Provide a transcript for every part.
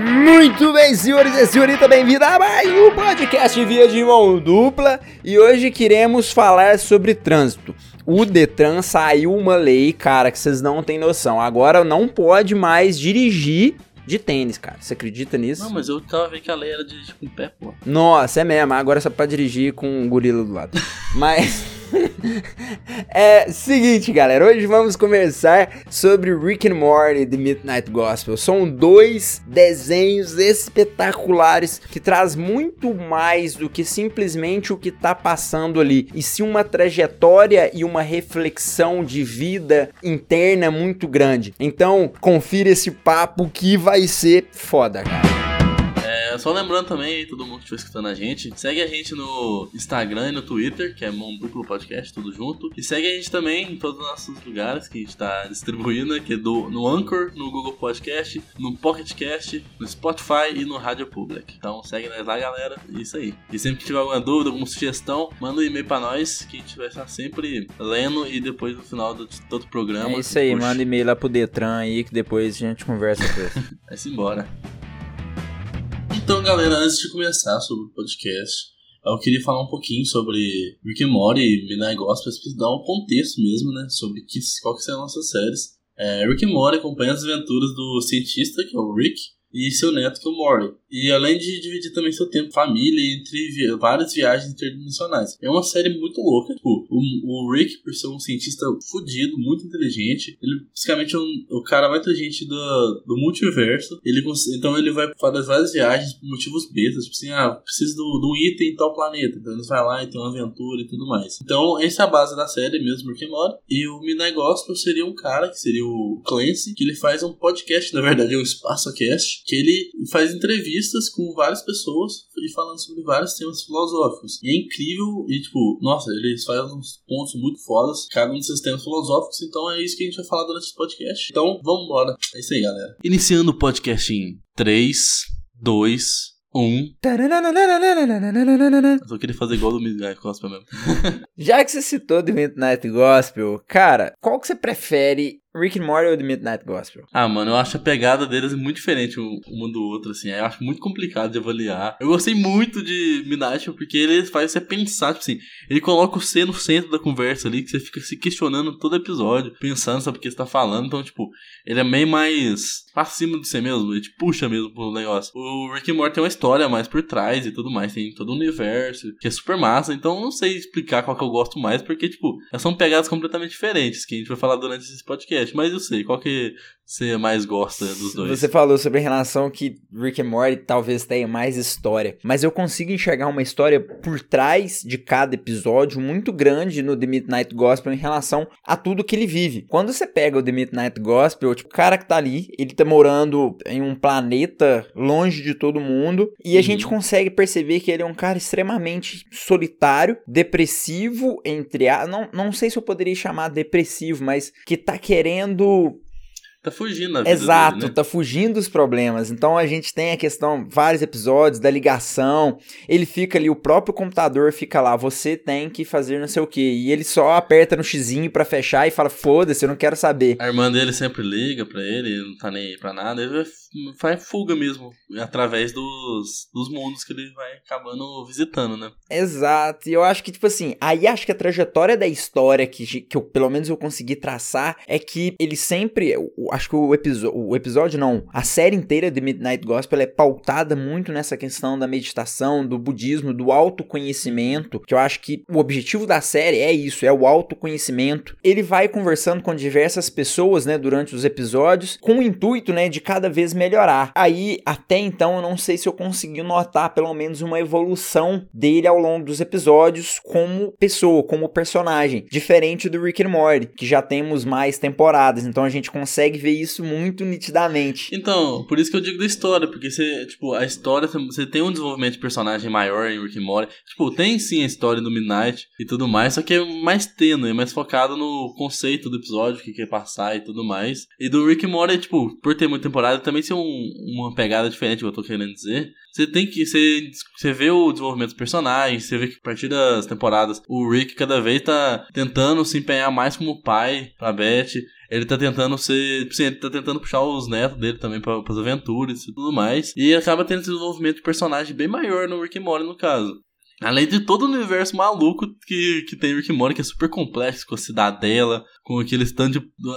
Muito bem, senhores e senhorita, bem-vindo a mais um podcast Via de Mão Dupla e hoje queremos falar sobre trânsito. O Detran saiu uma lei, cara, que vocês não têm noção. Agora não pode mais dirigir de tênis, cara. Você acredita nisso? Não, mas eu tava vendo que a lei era dirigir com o pé, pô. Nossa, é mesmo. Agora só pode dirigir com um gorila do lado. mas. é seguinte, galera. Hoje vamos conversar sobre Rick and Morty The Midnight Gospel. São dois desenhos espetaculares que traz muito mais do que simplesmente o que tá passando ali, e sim uma trajetória e uma reflexão de vida interna muito grande. Então, confira esse papo que vai ser foda, cara. Só lembrando também, todo mundo que estiver escutando a gente, segue a gente no Instagram e no Twitter, que é Mão Duplo Podcast, tudo junto. E segue a gente também em todos os nossos lugares que a gente tá distribuindo, que é do, no Anchor, no Google Podcast, no Pocket Cast, no Spotify e no Rádio Public. Então segue nós lá, galera. É isso aí. E sempre que tiver alguma dúvida, alguma sugestão, manda um e-mail pra nós, que a gente vai estar sempre lendo e depois no final do todo o programa. É isso aí, puxa. manda e-mail lá pro Detran aí que depois a gente conversa com ele. Vai-se embora. Então, galera, antes de começar sobre o podcast, eu queria falar um pouquinho sobre Rick and Morty Midnight Gospel, pra dar um contexto mesmo, né, sobre que, qual que são as nossas séries. É, Rick and Morty acompanha as aventuras do cientista, que é o Rick, e seu neto, que é o Morty. E além de dividir também seu tempo família entre vi várias viagens interdimensionais. É uma série muito louca. Tipo, o, o Rick, por ser um cientista fudido, muito inteligente, ele basicamente é um, o cara mais inteligente do, do multiverso. Ele, então ele vai fazer várias viagens por motivos bestas. Tipo assim, ah, preciso de um item em tal planeta. Então ele vai lá e tem uma aventura e tudo mais. Então essa é a base da série mesmo, and Morty. E o Midnight Gospel seria um cara, que seria o Clancy, que ele faz um podcast, na verdade é um espaço cast que ele faz entrevistas com várias pessoas e falando sobre vários temas filosóficos. E é incrível, e tipo, nossa, eles fazem uns pontos muito fodas, cada um desses temas filosóficos, então é isso que a gente vai falar durante esse podcast. Então, vamos embora. É isso aí, galera. Iniciando o podcast em 3, 2, 1. Eu só queria fazer igual do Midnight Gospel mesmo. Já que você citou The Midnight Gospel, cara, qual que você prefere Rick and Morty ou The Midnight Gospel? Ah, mano, eu acho a pegada deles muito diferente uma do outro, assim. Eu acho muito complicado de avaliar. Eu gostei muito de Midnight porque ele faz você pensar, tipo assim, ele coloca o C no centro da conversa ali, que você fica se questionando todo episódio, pensando sobre o que você tá falando. Então, tipo, ele é meio mais pra cima de você mesmo, ele te puxa mesmo pro negócio. O Rick and Morty tem uma história mais por trás e tudo mais, tem todo o universo, que é super massa. Então, eu não sei explicar qual que eu gosto mais, porque, tipo, são pegadas completamente diferentes, que a gente vai falar durante esse podcast mas eu sei, qual que você mais gosta dos dois? Você falou sobre a relação que Rick and Morty talvez tenha mais história, mas eu consigo enxergar uma história por trás de cada episódio muito grande no The Midnight Gospel em relação a tudo que ele vive. Quando você pega o The Midnight Gospel, tipo, o cara que tá ali, ele tá morando em um planeta longe de todo mundo e a Uhum. gente consegue perceber que ele é um cara extremamente solitário, depressivo, entre a... não, não sei se eu poderia chamar depressivo, mas que tá querendo tendo Tá fugindo a vida Exato, dele, né? tá fugindo dos problemas. Então a gente tem a questão, vários episódios da ligação. Ele fica ali, o próprio computador fica lá, você tem que fazer não sei o que. E ele só aperta no xizinho pra fechar e fala: foda-se, eu não quero saber. A irmã dele sempre liga pra ele, ele não tá nem aí pra nada. Ele faz fuga mesmo, através dos, dos mundos que ele vai acabando visitando, né? Exato, e eu acho que, tipo assim, aí acho que a trajetória da história que, que eu, pelo menos eu consegui traçar é que ele sempre. Acho que o, o episódio, não, a série inteira de Midnight Gospel é pautada muito nessa questão da meditação, do budismo, do autoconhecimento, que eu acho que o objetivo da série é isso, é o autoconhecimento. Ele vai conversando com diversas pessoas, né, durante os episódios, com o intuito, né, de cada vez melhorar. Aí, até então, eu não sei se eu consegui notar pelo menos uma evolução dele ao longo dos episódios como pessoa, como personagem, diferente do Rick and Morty, que já temos mais temporadas, então a gente consegue ver isso muito nitidamente. Então, por isso que eu digo da história, porque você, tipo, a história, você tem um desenvolvimento de personagem maior em Rick and Morty. Tipo, tem sim a história do Midnight e tudo mais, só que é mais tênue, é mais focado no conceito do episódio, o que quer passar e tudo mais. E do Rick and Morty, tipo, por ter muita temporada, também ser um, uma pegada diferente, que eu tô querendo dizer. Você tem que. Você, você vê o desenvolvimento dos personagens, você vê que a partir das temporadas o Rick cada vez tá tentando se empenhar mais como pai pra Beth. Ele tá tentando ser. Assim, ele tá tentando puxar os netos dele também pra, pras aventuras e tudo mais. E acaba tendo desenvolvimento de personagem bem maior no Rick and Morty, no caso. Além de todo o universo maluco que, que tem Rick Morty, que é super complexo, com a cidadela, com aquele stand,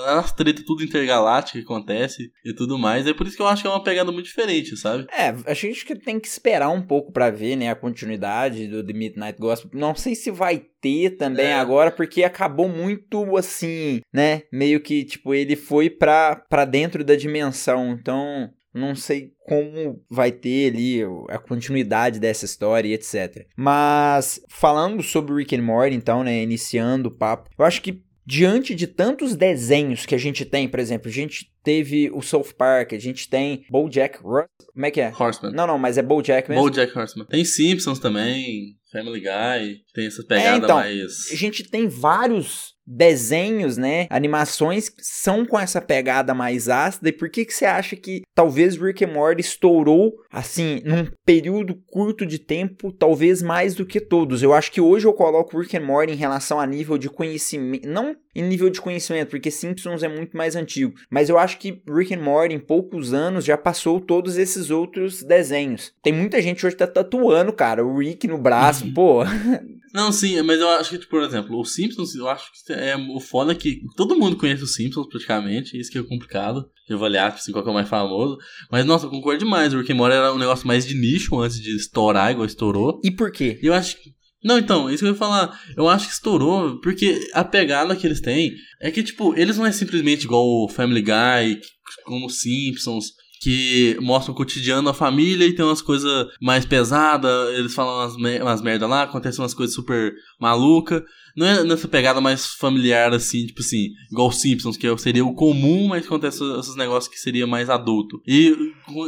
as treta tudo intergaláctica que acontece e tudo mais. É por isso que eu acho que é uma pegada muito diferente, sabe? É, a gente que tem que esperar um pouco para ver, né, a continuidade do The Midnight Gospel. Não sei se vai ter também é. agora, porque acabou muito assim, né, meio que, tipo, ele foi pra, pra dentro da dimensão. Então, não sei como vai ter ali a continuidade dessa história e etc. Mas falando sobre Rick and Morty, então, né, iniciando o papo, eu acho que diante de tantos desenhos que a gente tem, por exemplo, a gente teve o South Park, a gente tem BoJack Horseman, como é que é? Horseman. Não, não, mas é BoJack mesmo. BoJack Horseman. Tem Simpsons também, Family Guy, tem essas pegadas é, então, mais... a gente tem vários desenhos, né, animações são com essa pegada mais ácida. E por que que você acha que talvez Rick and Morty estourou assim num período curto de tempo, talvez mais do que todos? Eu acho que hoje eu coloco Rick and Morty em relação a nível de conhecimento, não em nível de conhecimento, porque Simpsons é muito mais antigo, mas eu acho que Rick and Morty em poucos anos já passou todos esses outros desenhos. Tem muita gente hoje que tá tatuando, cara, o Rick no braço, uhum. pô. Não, sim, mas eu acho que, tipo, por exemplo, o Simpsons, eu acho que é o foda é que todo mundo conhece os Simpsons praticamente, isso que é complicado de avaliar, tipo assim, qual que é o mais famoso. Mas, nossa, eu concordo demais, o Rick and Morty era um negócio mais de nicho antes de estourar, igual estourou. E por quê? Eu acho que não, então, isso que eu ia falar. Eu acho que estourou, porque a pegada que eles têm é que, tipo, eles não é simplesmente igual o Family Guy, como Simpsons, que mostra o cotidiano da família e tem umas coisas mais pesadas, eles falam umas, umas merda lá, acontecem umas coisas super malucas. Não é nessa pegada mais familiar, assim, tipo assim, igual Simpsons, que seria o comum, mas acontece esses negócios que seria mais adulto. E,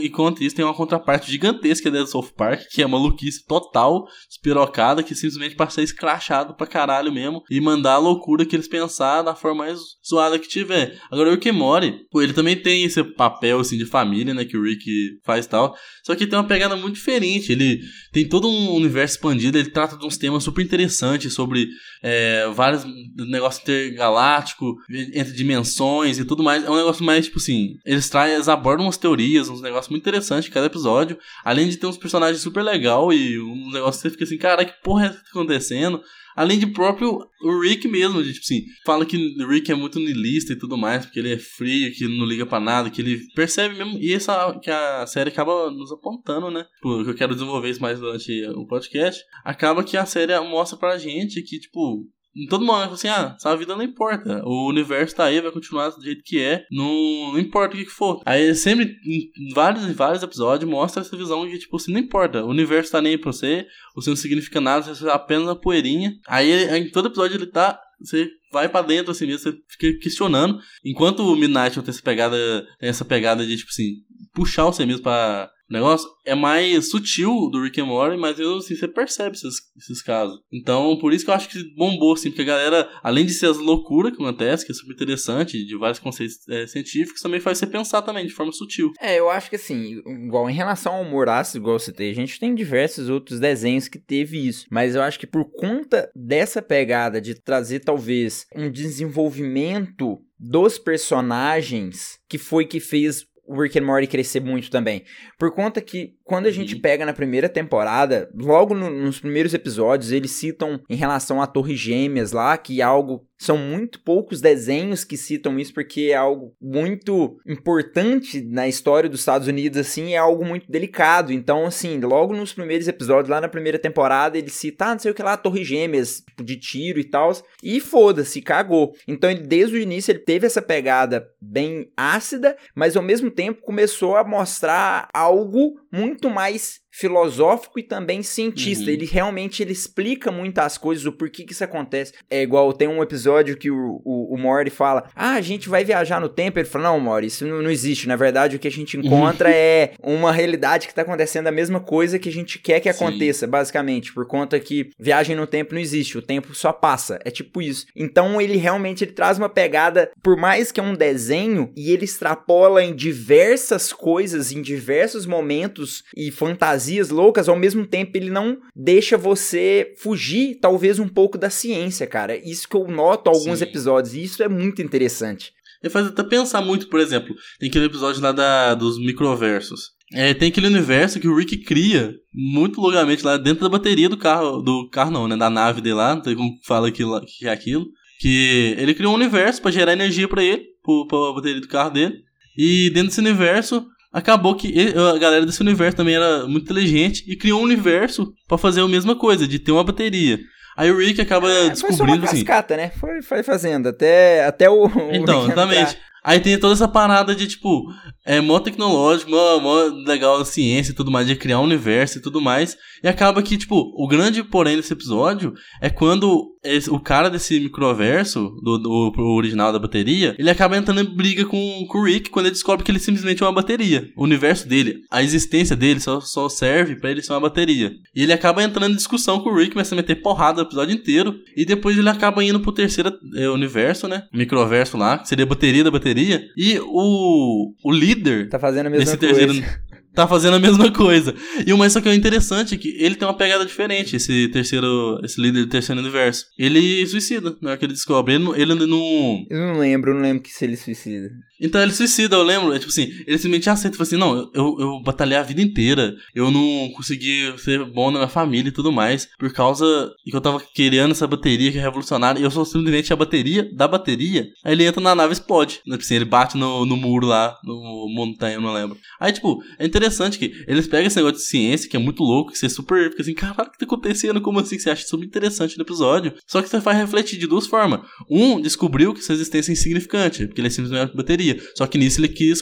e contra isso, tem uma contraparte gigantesca da South Park, que é maluquice total, espirocada, que simplesmente passa escrachado pra caralho mesmo e mandar a loucura que eles pensar da forma mais zoada que tiver. Agora, o Rick Mori, ele também tem esse papel, assim, de família, né, que o Rick faz tal, só que tem uma pegada muito diferente. Ele tem todo um universo expandido, ele trata de uns temas super interessantes sobre. É, é, vários negócios intergalácticos, entre dimensões e tudo mais. É um negócio mais, tipo assim, eles trazem, eles abordam umas teorias, uns negócios muito interessantes em cada episódio. Além de ter uns personagens super legal e um negócio que você fica assim, cara, que porra é que tá acontecendo? Além de próprio o Rick mesmo, de, tipo assim, fala que o Rick é muito niilista e tudo mais, porque ele é frio, que não liga para nada, que ele percebe mesmo. E essa que a série acaba nos apontando, né? Tipo, que eu quero desenvolver isso mais durante o podcast. Acaba que a série mostra pra gente que, tipo, todo mundo assim, ah, essa vida não importa. O universo tá aí, vai continuar do jeito que é. Não, não importa o que, que for. Aí sempre, em vários e vários episódios, mostra essa visão de, tipo, assim, não importa. O universo tá nem aí pra você, você não significa nada, você é apenas uma poeirinha. Aí em todo episódio ele tá. Você vai para dentro assim mesmo, você fica questionando. Enquanto o Midnight tem essa pegada, essa pegada de, tipo assim, puxar você mesmo pra o negócio é mais sutil do Rick and Morty, mas eu, assim, você percebe esses, esses casos. Então, por isso que eu acho que bombou, assim, porque a galera, além de ser as loucuras que acontece, que é super interessante, de vários conceitos é, científicos, também faz você pensar também, de forma sutil. É, eu acho que assim, igual em relação ao humor ácido, igual você tem, a gente tem diversos outros desenhos que teve isso. Mas eu acho que por conta dessa pegada de trazer, talvez, um desenvolvimento dos personagens que foi que fez o Rick and Morty crescer muito também. Por conta que quando a gente uhum. pega na primeira temporada, logo no, nos primeiros episódios, eles citam em relação à Torre Gêmeas lá, que é algo são muito poucos desenhos que citam isso porque é algo muito importante na história dos Estados Unidos, assim, é algo muito delicado. Então, assim, logo nos primeiros episódios, lá na primeira temporada, ele cita, ah, não sei o que lá, Torre Gêmeas, tipo, de tiro e tal, e foda-se, cagou. Então, ele, desde o início, ele teve essa pegada bem ácida, mas ao mesmo tempo começou a mostrar algo muito mais filosófico e também cientista. Uhum. Ele realmente ele explica muitas coisas, o porquê que isso acontece. É igual, tem um episódio que o, o, o Morty fala, ah, a gente vai viajar no tempo. Ele fala, não, Morty, isso não, não existe. Na verdade, o que a gente encontra é uma realidade que está acontecendo a mesma coisa que a gente quer que aconteça, Sim. basicamente. Por conta que viagem no tempo não existe, o tempo só passa. É tipo isso. Então, ele realmente ele traz uma pegada, por mais que é um desenho, e ele extrapola em diversas coisas, em diversos momentos e fantasias loucas, ao mesmo tempo ele não deixa você fugir, talvez, um pouco da ciência, cara. Isso que eu noto alguns Sim. episódios, e isso é muito interessante. Ele faz até pensar muito, por exemplo, tem aquele episódio lá da, dos microversos. É, tem aquele universo que o Rick cria muito loucamente lá dentro da bateria do carro. Do carro não, né? Da nave dele lá, não sei como fala aquilo, que é aquilo. Que ele criou um universo para gerar energia para ele, pra bateria do carro dele. E dentro desse universo, acabou que a galera desse universo também era muito inteligente e criou um universo para fazer a mesma coisa, de ter uma bateria. Aí o Rick acaba é, descobrindo foi só uma assim. cascata, né? Foi, foi fazendo até, até o. Então, exatamente. Aí tem toda essa parada de, tipo, é mó tecnológico, mó, mó legal a ciência e tudo mais, de criar um universo e tudo mais. E acaba que, tipo, o grande porém desse episódio é quando esse, o cara desse microverso, do, do, do, original da bateria, ele acaba entrando em briga com, com o Rick quando ele descobre que ele simplesmente é uma bateria. O universo dele, a existência dele só, só serve para ele ser uma bateria. E ele acaba entrando em discussão com o Rick, começa a meter porrada o episódio inteiro. E depois ele acaba indo pro terceiro é, universo, né? Microverso lá, que seria a bateria da bateria. E o, o líder. Tá fazendo a mesma coisa. Terceiro, tá fazendo a mesma coisa. E o mais só que é interessante é que ele tem uma pegada diferente, esse terceiro, esse líder do terceiro universo. Ele suicida, na hora que ele descobre. Ele, ele não. Eu não lembro, eu não lembro que se ele suicida. Então ele suicida, eu lembro. É, tipo assim, ele simplesmente aceita, tipo assim, não, eu, eu batalhei a vida inteira. Eu não consegui ser bom na minha família e tudo mais. Por causa que eu tava querendo essa bateria que é revolucionária. E eu sou simplesmente a bateria da bateria. Aí ele entra na nave e explode. Tipo assim, ele bate no, no muro lá, no montanha, eu não lembro. Aí, tipo, é interessante que eles pegam esse negócio de ciência, que é muito louco, que você super fica assim, caralho, o que tá acontecendo? Como assim? Você acha super interessante no episódio. Só que você faz refletir de duas formas. Um, descobriu que sua existência é insignificante, porque ele é simplesmente uma bateria. Só que nisso ele quis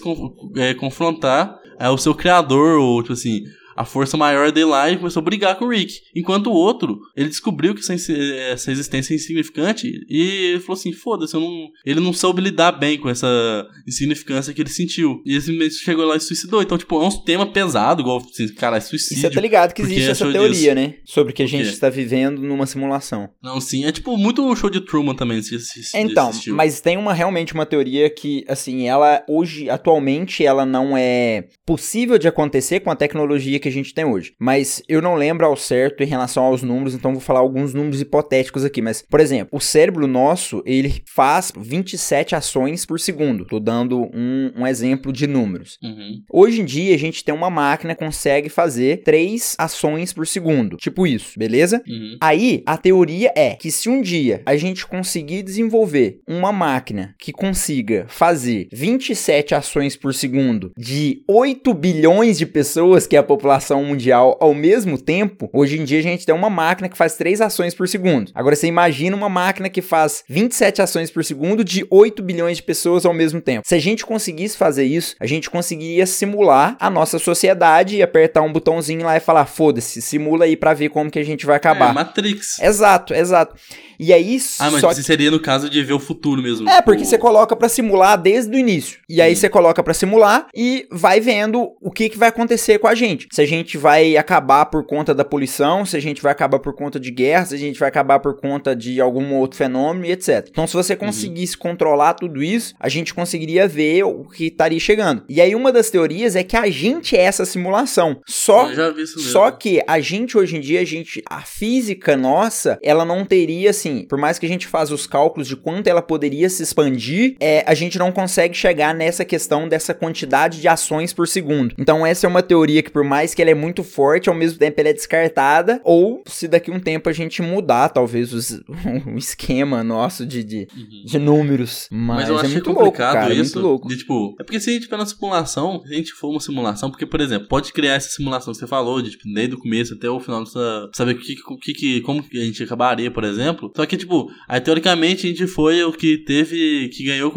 é, confrontar é, o seu criador, ou tipo assim, a força maior dele lá e começou a brigar com o Rick. Enquanto o outro, ele descobriu que essa existência é insignificante e ele falou assim: foda-se, não... ele não soube lidar bem com essa insignificância que ele sentiu. E ele chegou lá e suicidou. Então, tipo, é um tema pesado, igual, assim, cara, é suicídio. E você tá ligado que existe essa teoria, disso. né? Sobre que a gente está vivendo numa simulação. Não, sim, é tipo muito show de Truman também. Então, mas tem uma realmente uma teoria que, assim, ela hoje, atualmente, ela não é possível de acontecer com a tecnologia que a gente tem hoje. Mas eu não lembro ao certo em relação aos números, então vou falar alguns números hipotéticos aqui. Mas, por exemplo, o cérebro nosso, ele faz 27 ações por segundo. Tô dando um, um exemplo de números. Uhum. Hoje em dia, a gente tem uma máquina que consegue fazer 3 ações por segundo. Tipo isso, beleza? Uhum. Aí, a teoria é que se um dia a gente conseguir desenvolver uma máquina que consiga fazer 27 ações por segundo de 8 bilhões de pessoas, que é a população mundial ao mesmo tempo, hoje em dia a gente tem uma máquina que faz 3 ações por segundo. Agora você imagina uma máquina que faz 27 ações por segundo de 8 bilhões de pessoas ao mesmo tempo. Se a gente conseguisse fazer isso, a gente conseguiria simular a nossa sociedade e apertar um botãozinho lá e falar: foda-se, simula aí pra ver como que a gente vai acabar. É, Matrix. Exato, exato. E aí. Ah, mas isso que... seria no caso de ver o futuro mesmo. É, porque você coloca para simular desde o início. E aí você coloca para simular e vai vendo o que, que vai acontecer com a gente. Se a gente vai acabar por conta da poluição, se a gente vai acabar por conta de guerra, se a gente vai acabar por conta de algum outro fenômeno e etc. Então, se você uhum. conseguisse uhum. controlar tudo isso, a gente conseguiria ver o que estaria chegando. E aí, uma das teorias é que a gente é essa simulação. Só, só que a gente hoje em dia, a gente, a física nossa, ela não teria assim assim, por mais que a gente faça os cálculos de quanto ela poderia se expandir, é, a gente não consegue chegar nessa questão dessa quantidade de ações por segundo. Então essa é uma teoria que por mais que ela é muito forte, ao mesmo tempo ela é descartada, ou se daqui a um tempo a gente mudar talvez os, o esquema nosso de, de, uhum. de números. Mas, Mas eu é acho muito complicado louco, cara, isso. É muito louco. De, tipo, é porque se a gente for na simulação, se a gente for uma simulação, porque, por exemplo, pode criar essa simulação que você falou, de, tipo, desde o começo até o final, saber que, que, que, como que a gente acabaria, por exemplo. Só que, tipo, aí teoricamente a gente foi o que teve, que ganhou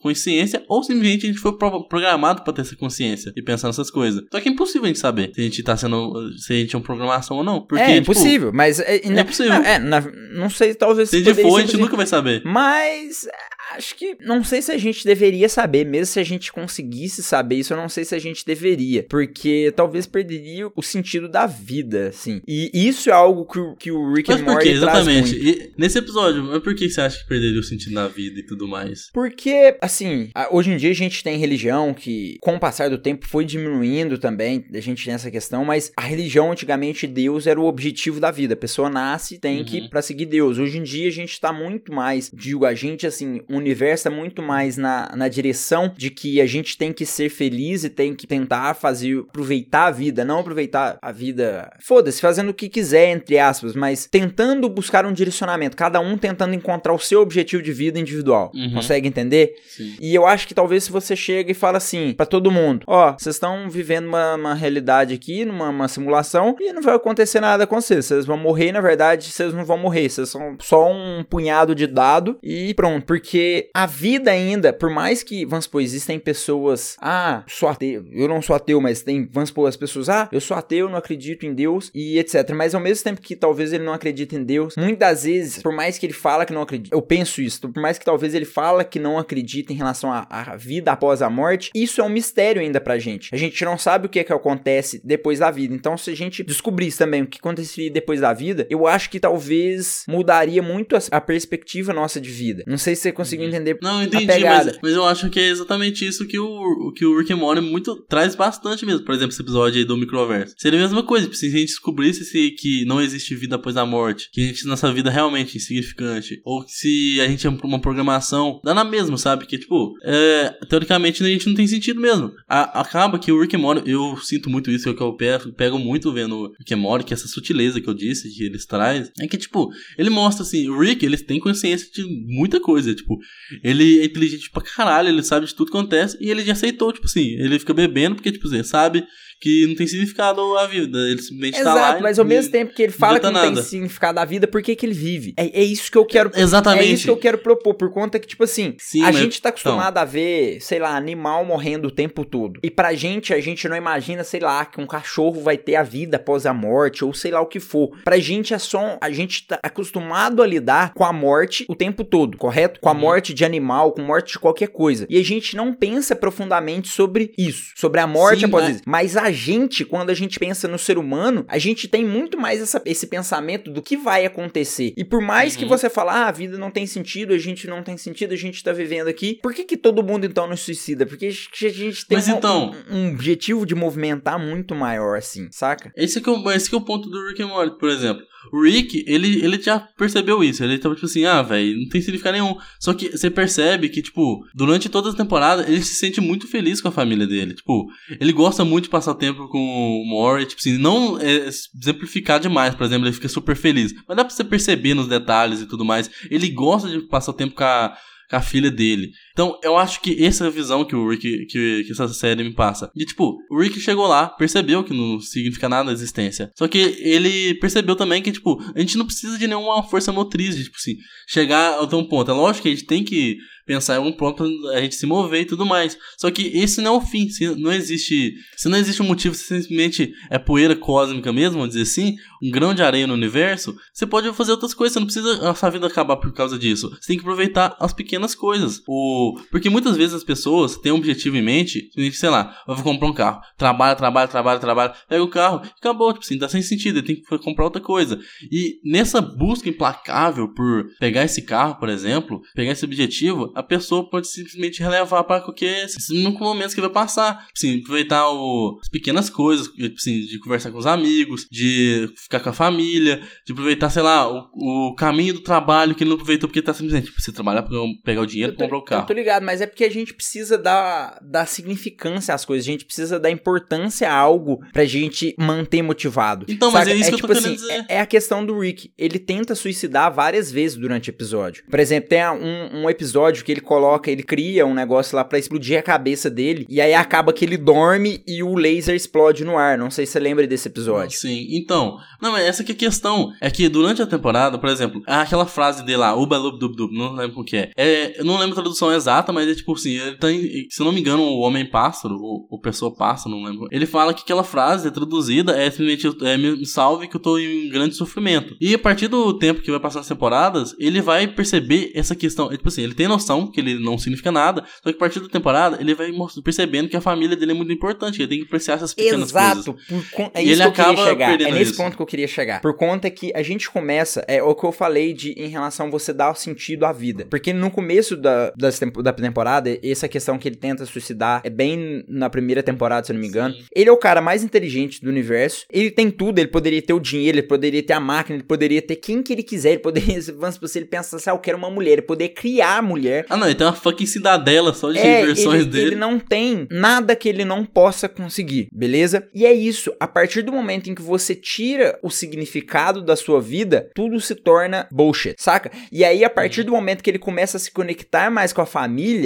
consciência, ou simplesmente a gente foi programado pra ter essa consciência e pensar nessas coisas. Só que é impossível a gente saber se a gente tá sendo, se a gente é uma programação ou não. Porque, é tipo, impossível, tipo, mas. É, é, é possível. É, na, não sei, talvez. Se a gente for, a gente nunca vai saber. Mas Acho que não sei se a gente deveria saber, mesmo se a gente conseguisse saber isso, eu não sei se a gente deveria, porque talvez perderia o sentido da vida, assim. E isso é algo que o, que o Rick mas and Morty Exatamente. E nesse episódio, mas por que você acha que perderia o sentido da vida e tudo mais? Porque, assim, hoje em dia a gente tem religião que, com o passar do tempo, foi diminuindo também, a gente tem essa questão, mas a religião, antigamente, Deus era o objetivo da vida. A pessoa nasce, tem uhum. que, pra seguir Deus. Hoje em dia a gente tá muito mais, digo, a gente, assim, universo é muito mais na, na direção de que a gente tem que ser feliz e tem que tentar fazer, aproveitar a vida, não aproveitar a vida, foda-se, fazendo o que quiser, entre aspas, mas tentando buscar um direcionamento, cada um tentando encontrar o seu objetivo de vida individual. Uhum. Consegue entender? Sim. E eu acho que talvez se você chega e fala assim para todo mundo, ó, oh, vocês estão vivendo uma, uma, realidade aqui, numa simulação, e não vai acontecer nada com vocês. Vocês vão morrer, na verdade, vocês não vão morrer, vocês são só um punhado de dado e pronto. Porque a vida ainda, por mais que, vamos supor, existem pessoas, ah, sou ateu, eu não sou ateu, mas tem, vamos supor, as pessoas, ah, eu sou ateu, não acredito em Deus e etc. Mas ao mesmo tempo que talvez ele não acredite em Deus, muitas vezes, por mais que ele fala que não acredita, eu penso isso, por mais que talvez ele fala que não acredita em relação à vida após a morte, isso é um mistério ainda pra gente. A gente não sabe o que é que acontece depois da vida. Então, se a gente descobrisse também o que aconteceria depois da vida, eu acho que talvez mudaria muito a, a perspectiva nossa de vida. Não sei se você conseguiu uhum. entender não, entendi, a pegada. Mas, mas eu acho que é exatamente isso que o, que o Rick and Morty muito, traz bastante mesmo. Por exemplo, esse episódio aí do microverso. Seria a mesma coisa, tipo, se a gente descobrisse se, que não existe vida após a morte, que a gente, nossa vida realmente é insignificante, ou se a gente é uma programação, dá na mesma, sabe? Que, tipo, é, teoricamente a gente não tem sentido mesmo. A, acaba que o Rick and Morty, eu sinto muito isso, é que eu pego, pego muito vendo o Rick and Morty, que essa sutileza que eu disse, que eles traz, é que, tipo, ele mostra assim, o Rick, ele tem consciência de muita coisa, tipo, ele é inteligente pra caralho, ele sabe de tudo que acontece, e ele já aceitou, tipo assim, ele fica bebendo porque, tipo, ele sabe que não tem significado a vida. Ele simplesmente Exato, tá lá. mas ao mesmo tempo que ele fala que não nada. tem significado a vida, por que, que ele vive? É, é isso que eu quero. Exatamente. É isso que eu quero propor, por conta que, tipo assim, Sim, a mas... gente tá acostumado então. a ver, sei lá, animal morrendo o tempo todo. E pra gente, a gente não imagina, sei lá, que um cachorro vai ter a vida após a morte, ou sei lá o que for. Pra gente é só. A gente tá acostumado a lidar com a morte o tempo todo, correto? Com a uhum. morte de animal, com morte de qualquer coisa. E a gente não pensa profundamente sobre isso, sobre a morte Sim, após mas... isso. Mas a gente, quando a gente pensa no ser humano, a gente tem muito mais essa, esse pensamento do que vai acontecer. E por mais uhum. que você fale, ah, a vida não tem sentido, a gente não tem sentido, a gente tá vivendo aqui, por que que todo mundo então não suicida? Porque a gente tem um, então... um, um, objetivo de movimentar muito maior, assim, saca? Esse que, é o, esse que é o ponto do Rick and Morty, por exemplo. O Rick, ele, ele já percebeu isso. Ele tava tipo assim, ah, velho, não tem significado nenhum. Só que você percebe que, tipo, durante toda a temporada, ele se sente muito feliz com a família dele. Tipo, ele gosta muito de passar tempo com o Maury, tipo assim, não é, exemplificar demais, por exemplo, ele fica super feliz. Mas dá pra você perceber nos detalhes e tudo mais. Ele gosta de passar tempo com a, com a filha dele. Então, eu acho que essa é a visão que o Rick, que, que essa série me passa. De tipo, o Rick chegou lá, percebeu que não significa nada a existência. Só que ele percebeu também que, tipo, a gente não precisa de nenhuma força motriz, de, tipo assim, chegar até um ponto. É lógico que a gente tem que pensar em um ponto a gente se mover e tudo mais. Só que esse não é o fim. Se não existe, se não existe um motivo, se simplesmente é poeira cósmica mesmo, vamos dizer assim, um grão de areia no universo, você pode fazer outras coisas. Você não precisa a sua vida acabar por causa disso. Você tem que aproveitar as pequenas coisas. O, porque muitas vezes as pessoas têm um objetivo em mente, sei lá, eu vou comprar um carro, trabalha, trabalha, trabalha, trabalha, pega o carro, acabou, tipo assim, tá sem sentido, ele tem que comprar outra coisa. E nessa busca implacável por pegar esse carro, por exemplo, pegar esse objetivo, a pessoa pode simplesmente relevar para qualquer cinco momentos que vai passar. Assim, aproveitar o, as pequenas coisas, tipo assim, de conversar com os amigos, de ficar com a família, de aproveitar, sei lá, o, o caminho do trabalho que ele não aproveitou porque tá simplesmente, tipo, você trabalhar para pegar o dinheiro e comprar o carro. Ligado, mas é porque a gente precisa dar, dar significância às coisas, a gente precisa dar importância a algo pra gente manter motivado. Então, saca? mas é isso é, que tipo eu tô assim, dizer. É, é, a questão do Rick. Ele tenta suicidar várias vezes durante o episódio. Por exemplo, tem um, um episódio que ele coloca, ele cria um negócio lá para explodir a cabeça dele, e aí acaba que ele dorme e o laser explode no ar. Não sei se você lembra desse episódio. Sim, então. Não, mas essa que é a questão. É que durante a temporada, por exemplo, aquela frase dele lá, uba lub dub dub, não lembro o que é. é. Eu não lembro a tradução exata, mas é tipo assim, ele tá em, se não me engano, o Homem Pássaro, ou, o Pessoa Pássaro, não lembro. Ele fala que aquela frase traduzida é simplesmente é, me salve que eu tô em grande sofrimento. E a partir do tempo que vai passar as temporadas, ele vai perceber essa questão. É, tipo assim, ele tem noção que ele não significa nada, só que a partir da temporada ele vai percebendo que a família dele é muito importante, que ele tem que apreciar essas pequenas Exato, coisas. Exato, é isso que eu queria chegar. É nesse isso. ponto que eu queria chegar. Por conta que a gente começa, é o que eu falei de em relação a você dar sentido à vida. Porque no começo da, das, da temporada, essa questão que ele tenta suicidar é bem na primeira temporada, se eu não me engano. Sim. Ele é o cara mais inteligente do universo. Ele tem tudo, ele poderia ter o dinheiro, ele poderia ter a máquina, ele poderia ter quem que ele quiser, ele poderia, vamos se ele pensa assim, ah, eu quero uma mulher, ele poderia criar a mulher? Ah, não, ele tem uma fucking cidadela só de É, versões ele, dele. ele não tem nada que ele não possa conseguir, beleza? E é isso, a partir do momento em que você tira o significado da sua vida, tudo se torna bullshit, saca? E aí, a partir do momento que ele começa a se conectar mais com a família,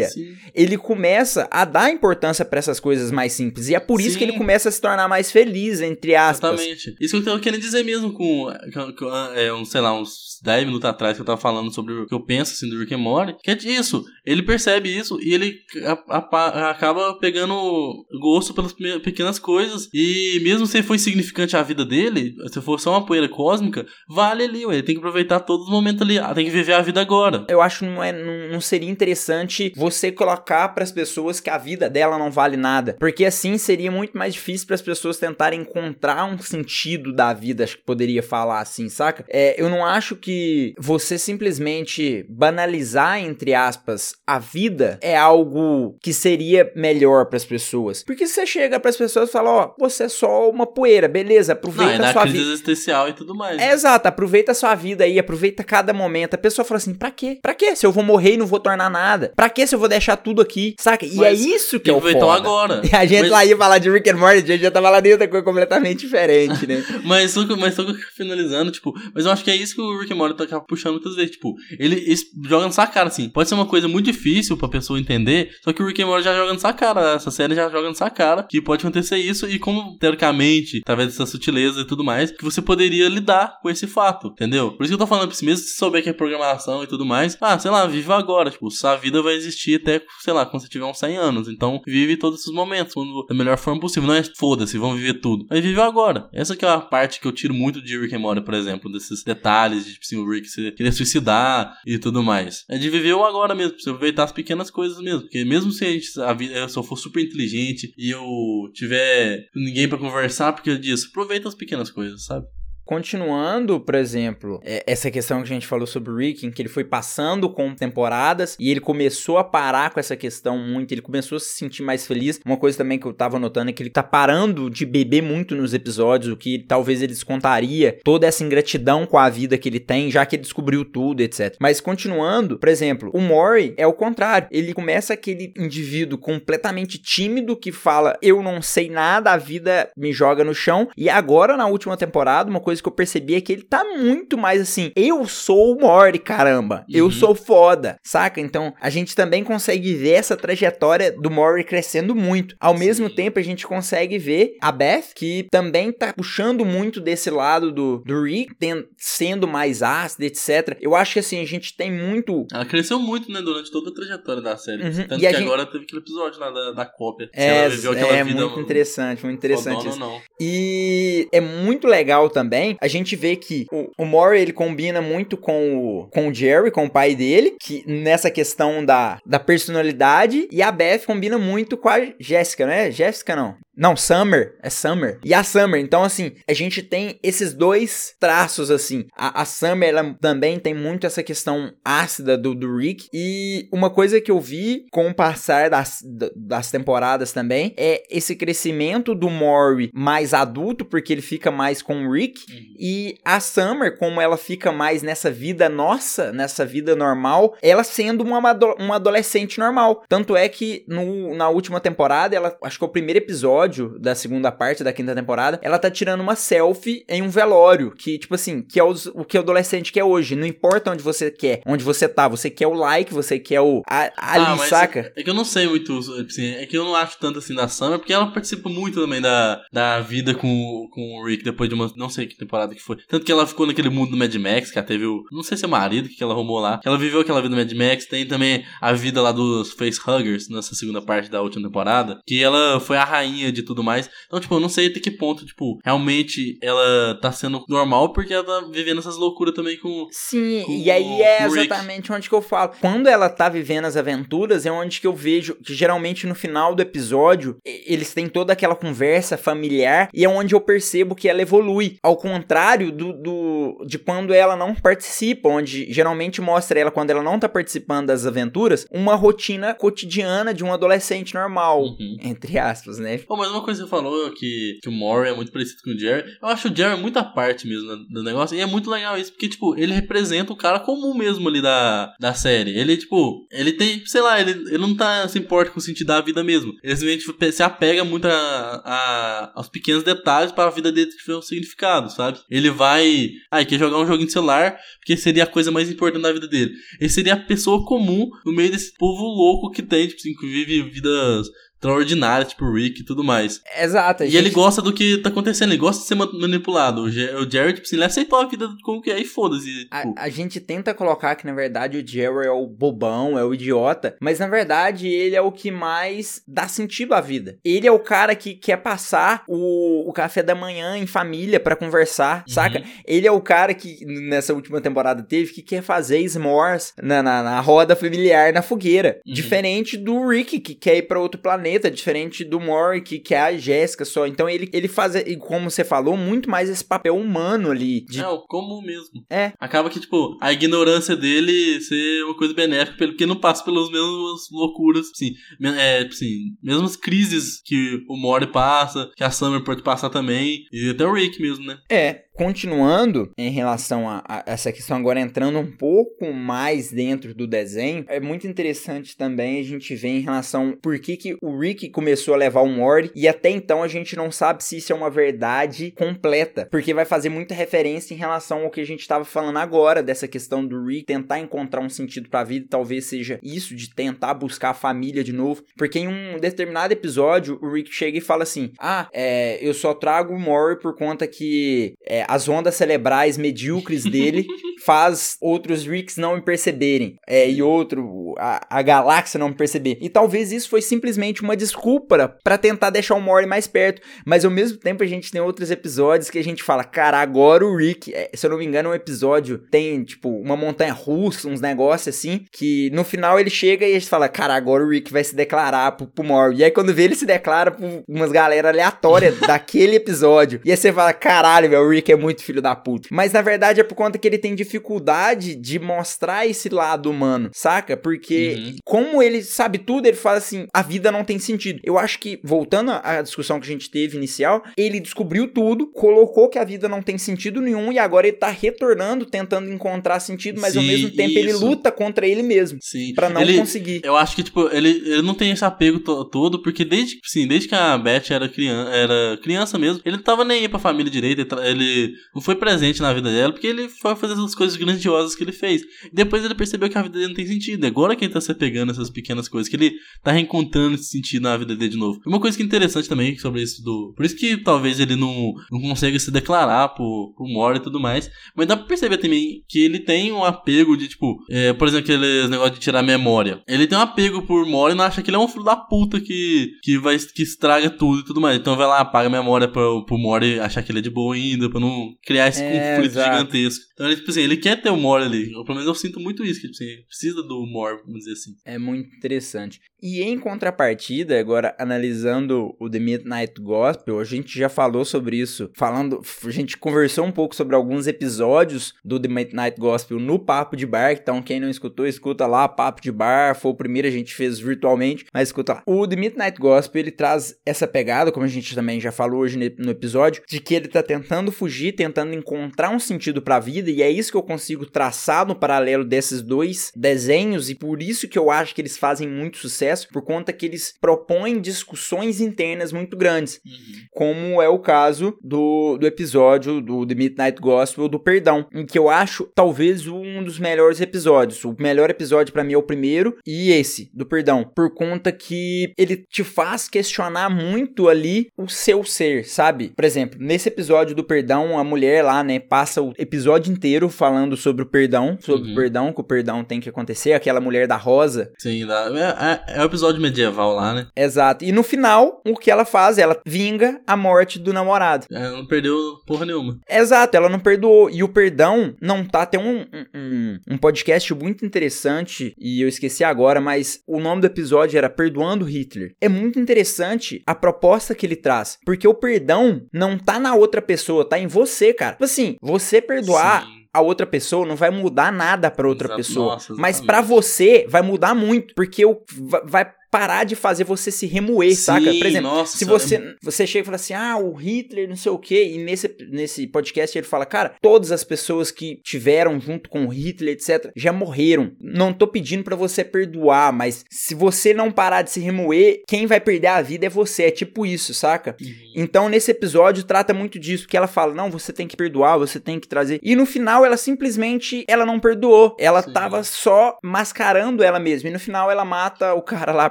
Sim. ele começa a dar importância pra essas coisas mais simples. E é por isso Sim. que ele começa a se tornar mais feliz, entre aspas. Exatamente. Isso que eu tava querendo dizer mesmo com, com, com, é, um, sei lá, uns 10 minutos atrás que eu tava falando sobre o que eu penso assim do Rick and Morty, que é disso. Ele percebe isso e ele a- a- acaba pegando gosto pelas pe- pequenas coisas e mesmo se foi insignificante a vida dele, se for só uma poeira cósmica, vale ali, ué. Ele tem que aproveitar todos os momentos ali, ah, tem que viver a vida agora. Eu acho que não, é, não, não seria interessante você colocar pras pessoas que a vida dela não vale nada. Porque assim seria muito mais difícil para as pessoas tentarem encontrar um sentido da vida, acho que poderia falar assim, saca? É, eu não acho que você simplesmente banalizar, entre aspas, a vida é algo que seria melhor pras pessoas. Porque você chega pras pessoas e fala, ó, você é só uma poeira, beleza, Não, aproveita é a sua vida. existencial e tudo mais. É, exato, aproveita a sua vida aí, aproveita cada momento. A pessoa fala assim, pra quê? Pra quê? Se eu vou morrer e não vou tornar nada? Pra quê se eu vou deixar tudo aqui? Saca? E Mas é isso que Tem é que o aproveitar o foda. agora. E a gente Mas- lá ia falar de Rick and Morty, a gente já tava lá dentro da coisa completamente diferente, né? Mas só, que- mas só que finalizando, tipo, mas eu acho que é isso que o Rick and Morty tá puxando muitas vezes, tipo, ele es- joga na sua cara, assim, pode ser uma coisa muito difícil pra pessoa entender, só que o Rick and Morty já joga na sua cara, essa série já joga na sua cara, que pode acontecer isso, e como, teoricamente, através dessa sutileza e tudo mais, que você poderia lidar com esse fato, entendeu? Por isso que eu tô falando pra si mesmo, se souber que é programação e tudo mais, ah, sei lá, vive agora, tipo, sua vida vai existir até, sei lá, quando você tiver uns 100 anos, então vive todos esses momentos, quando, da melhor forma possível, não é foda-se, vamos viver tudo, mas vive agora. Essa que é a parte que eu tiro muito de Rick and Morty, por exemplo, desses detalhes, de, tipo assim, o Rick se querer suicidar e tudo mais. É de viver o agora mesmo, pra você aproveitar as pequenas coisas mesmo, porque mesmo se a, gente, a vida, eu só for super inteligente e eu tiver ninguém pra conversar porque disso, aproveita as pequenas coisas, sabe? Continuando, por exemplo, é, essa questão que a gente falou sobre o Rick, em que ele foi passando com temporadas e ele começou a parar com essa questão muito, ele começou a se sentir mais feliz. Uma coisa também que eu tava notando é que ele tá parando de beber muito nos episódios, o que talvez ele descontaria toda essa ingratidão com a vida que ele tem, já que ele descobriu tudo, etc. Mas continuando, por exemplo, o Mori é o contrário. Ele começa aquele indivíduo completamente tímido que fala: Eu não sei nada, a vida me joga no chão. E agora, na última temporada, uma coisa que eu percebi é que ele tá muito mais assim: Eu sou o Mori, caramba. Eu Uhum. sou foda, saca? Então a gente também consegue ver essa trajetória do Mori crescendo muito. Ao mesmo Sim. tempo, a gente consegue ver a Beth, que também tá puxando muito desse lado do, do Rick, ten- sendo mais ácida, etc. Eu acho que assim, a gente tem muito Ela cresceu muito, né, durante toda a trajetória da série. Uhum, Tanto e que gente- agora teve aquele episódio lá da, da cópia. É, ela viveu aquela é vida muito interessante, muito interessante não. E é muito legal também a gente vê que o, o Maury ele combina muito com o, com o Jerry, com o pai dele, que nessa questão da, da personalidade, e a Beth combina muito com a Jéssica, não é? Jéssica não. Não, Summer, é Summer. E a Summer, então assim, a gente tem esses dois traços assim. A, a Summer ela também tem muito essa questão ácida do, do Rick e uma coisa que eu vi com o passar das, da- das temporadas também é esse crescimento do Maury mais adulto, porque ele fica mais com o Rick, e a Summer, como ela fica mais nessa vida nossa, nessa vida normal, ela sendo uma, uma adolescente normal. Tanto é que no, na última temporada, ela acho que é o primeiro episódio da segunda parte da quinta temporada, ela tá tirando uma selfie em um velório, que tipo assim, que é os- o que o adolescente quer hoje. Não importa onde você quer, onde você tá, você quer o like, você quer o a, ali, Ah, mas saca? É que eu não sei muito, assim, é que eu não acho tanto assim da Summer, porque ela participa muito também da, da vida com, o- com o Rick depois de uma. Não sei que temporada que foi. Tanto que ela ficou naquele mundo do Mad Max, que ela teve o. Não sei se é o marido que ela arrumou lá. Ela viveu aquela vida do Mad Max. Tem também a vida lá dos Facehuggers nessa segunda parte da última temporada. Que ela foi a rainha de tudo mais. Então, tipo, eu não sei até que ponto, tipo, realmente ela tá sendo normal porque ela tá vivendo essas loucuras também com. Sim, com e aí é exatamente onde que eu falo. Quando ela tá vivendo as aventuras, é onde que eu vejo que geralmente no final do episódio eles têm toda aquela conversa familiar e é onde eu percebo que ela evolui. Ao contrário do, do de quando ela não participa, onde geralmente mostra ela quando ela não tá participando das aventuras, uma rotina cotidiana de um adolescente normal, uhum. entre aspas, né? Oh, mas uma coisa que você falou que, que o Maury é muito parecido com o Jerry, eu acho o Jerry muito à parte mesmo do negócio, e é muito legal isso, porque, tipo, ele representa o cara comum mesmo ali da, da série. Ele, tipo, ele tem, sei lá, ele, ele não tá se importa com o sentido da vida mesmo. Ele simplesmente se apega muito a, a, aos pequenos detalhes para a vida dele ter um significado, sabe? Ele vai. Ah, quer jogar um joguinho de celular porque seria a coisa mais importante da vida dele. Ele seria a pessoa comum no meio desse povo louco que tem, tipo assim, que vive vidas extraordinária, tipo o Rick e tudo mais. Exato. E ele gosta do que tá acontecendo, ele gosta de ser manipulado. O, Jerry, tipo assim, ele aceitou a vida como que é e foda-se. Tipo... A, a, gente tenta colocar que, na verdade, o Jerry é o bobão, é o idiota, mas na verdade ele é o que mais dá sentido à vida. Ele é o cara que quer passar o, o café da manhã em família para conversar, uhum. saca? Ele é o cara que, nessa última temporada, teve que quer fazer s'mores na, na, na roda familiar, na fogueira. Uhum. Diferente do Rick, que quer ir pra outro planeta planeta, diferente do Mork, que é a Jéssica só. Então ele, ele faz, como você falou, muito mais esse papel humano ali. De... É, o comum mesmo. É. Acaba que, tipo, a ignorância dele ser uma coisa benéfica, porque não passa pelas mesmas loucuras, assim, é, assim, mesmas crises que o Mori passa, que a Summer pode passar também, e até o Rick mesmo, né? É, Continuando em relação a, a, essa questão, agora entrando um pouco mais dentro do desenho, é muito interessante também a gente ver em relação por que, que o Rick começou a levar o Morty e até então a gente não sabe se isso é uma verdade completa, porque vai fazer muita referência em relação ao que a gente estava falando agora, dessa questão do Rick tentar encontrar um sentido para a vida, talvez seja isso de tentar buscar a família de novo, porque em um determinado episódio o Rick chega e fala assim: Ah, é, eu só trago o Morty por conta que é, as ondas cerebrais medíocres dele faz outros Ricks não me perceberem. É, e outro, a, a galáxia não me perceber. E talvez isso foi simplesmente uma desculpa para tentar deixar o Morty mais perto. Mas ao mesmo tempo a gente tem outros episódios que a gente fala, cara, agora o Rick, é, se eu não me engano, um episódio tem, tipo, uma montanha russa, uns negócios assim, que no final ele chega e a gente fala, cara, agora o Rick vai se declarar pro, pro. E aí quando vê ele se declara pra umas galera aleatória daquele episódio. E aí você fala, caralho, velho, o Rick é muito filho da puta. Mas na verdade é por conta que ele tem dificuldade de mostrar esse lado humano, saca? Porque uhum. como ele sabe tudo, ele fala assim: a vida não tem sentido. Eu acho que, voltando à discussão que a gente teve inicial, ele descobriu tudo, colocou que a vida não tem sentido nenhum e agora ele tá retornando, tentando encontrar sentido, mas Sim, ao mesmo tempo isso. ele luta contra ele mesmo. Sim. Pra não ele, conseguir. Eu acho que, tipo, ele, ele não tem esse apego todo, porque desde, sim, desde que a Beth era criança, era criança mesmo, ele não tava nem aí pra família direito, ele não foi presente na vida dela, porque ele foi fazer essas coisas grandiosas que ele fez. Depois ele percebeu que a vida dele não tem sentido. Agora que ele tá se pegando essas pequenas coisas, que ele tá reencontrando esse sentido na vida dele de novo. Uma coisa que é interessante também sobre isso do. Por isso que talvez ele não, não consiga se declarar pro, pro Mori e tudo mais. Mas dá pra perceber também que ele tem um apego de, tipo, é, por exemplo, aquele negócio de tirar memória. Ele tem um apego por Mori e não acha que ele é um filho da puta que, que vai que estraga tudo e tudo mais. Então vai lá, apaga a memória pro, pro Mori achar que ele é de boa ainda, pra não criar esse é, conflito exato. gigantesco. Então ele, tipo assim, ele quer ter o Mori ali. Ou pelo menos eu sinto muito isso, que tipo assim, precisa do humor, vamos dizer assim. É muito interessante. E em contrapartida, agora analisando o The Midnight Gospel, a gente já falou sobre isso, falando, a gente conversou um pouco sobre alguns episódios do The Midnight Gospel no Papo de Bar, então quem não escutou, escuta lá, Papo de Bar, foi o primeiro a gente fez virtualmente, mas escuta lá. O The Midnight Gospel, ele traz essa pegada, como a gente também já falou hoje no episódio, de que ele tá tentando fugir, tentando encontrar um sentido para a vida, e é isso que eu consigo traçar no paralelo desses dois desenhos, e por isso que eu acho que eles fazem muito sucesso, por conta que eles propõem discussões internas muito grandes, uhum. como é o caso do, do episódio do The Midnight Gospel do Perdão, em que eu acho talvez um dos melhores episódios. O melhor episódio para mim é o primeiro e esse do Perdão, por conta que ele te faz questionar muito ali o seu ser, sabe? Por exemplo, nesse episódio do Perdão, a mulher lá, né, passa o episódio inteiro falando sobre o perdão, sobre uhum. o perdão, que o perdão tem que acontecer, aquela mulher da rosa. Sim, é, é, é o episódio medieval lá, né? Exato. E no final, o que ela faz? Ela vinga a morte do namorado. Ela não perdeu porra nenhuma. Exato, ela não perdoou. E o perdão não tá. Tem um, um, um podcast muito interessante, e eu esqueci agora, mas o nome do episódio era Perdoando Hitler. É muito interessante a proposta que ele traz. Porque o perdão não tá na outra pessoa, tá em você, cara. Tipo assim, você perdoar. Sim. A outra pessoa não vai mudar nada pra outra Exato. pessoa, Nossa, mas pra você vai mudar muito, porque o, va- vai parar de fazer você se remoer, Sim, saca? Por exemplo, nossa, se é você, você chega e fala assim, ah, o Hitler, não sei o quê, e nesse, nesse podcast ele fala, cara, todas as pessoas que tiveram junto com o Hitler, etc., já morreram. Não tô pedindo pra você perdoar, mas se você não parar de se remoer, quem vai perder a vida é você, é tipo isso, saca? Uhum. Então, nesse episódio, trata muito disso, que ela fala, não, você tem que perdoar, você tem que trazer. E no final, ela simplesmente, ela não perdoou. Ela Sim. tava só mascarando ela mesma. E no final, ela mata o cara lá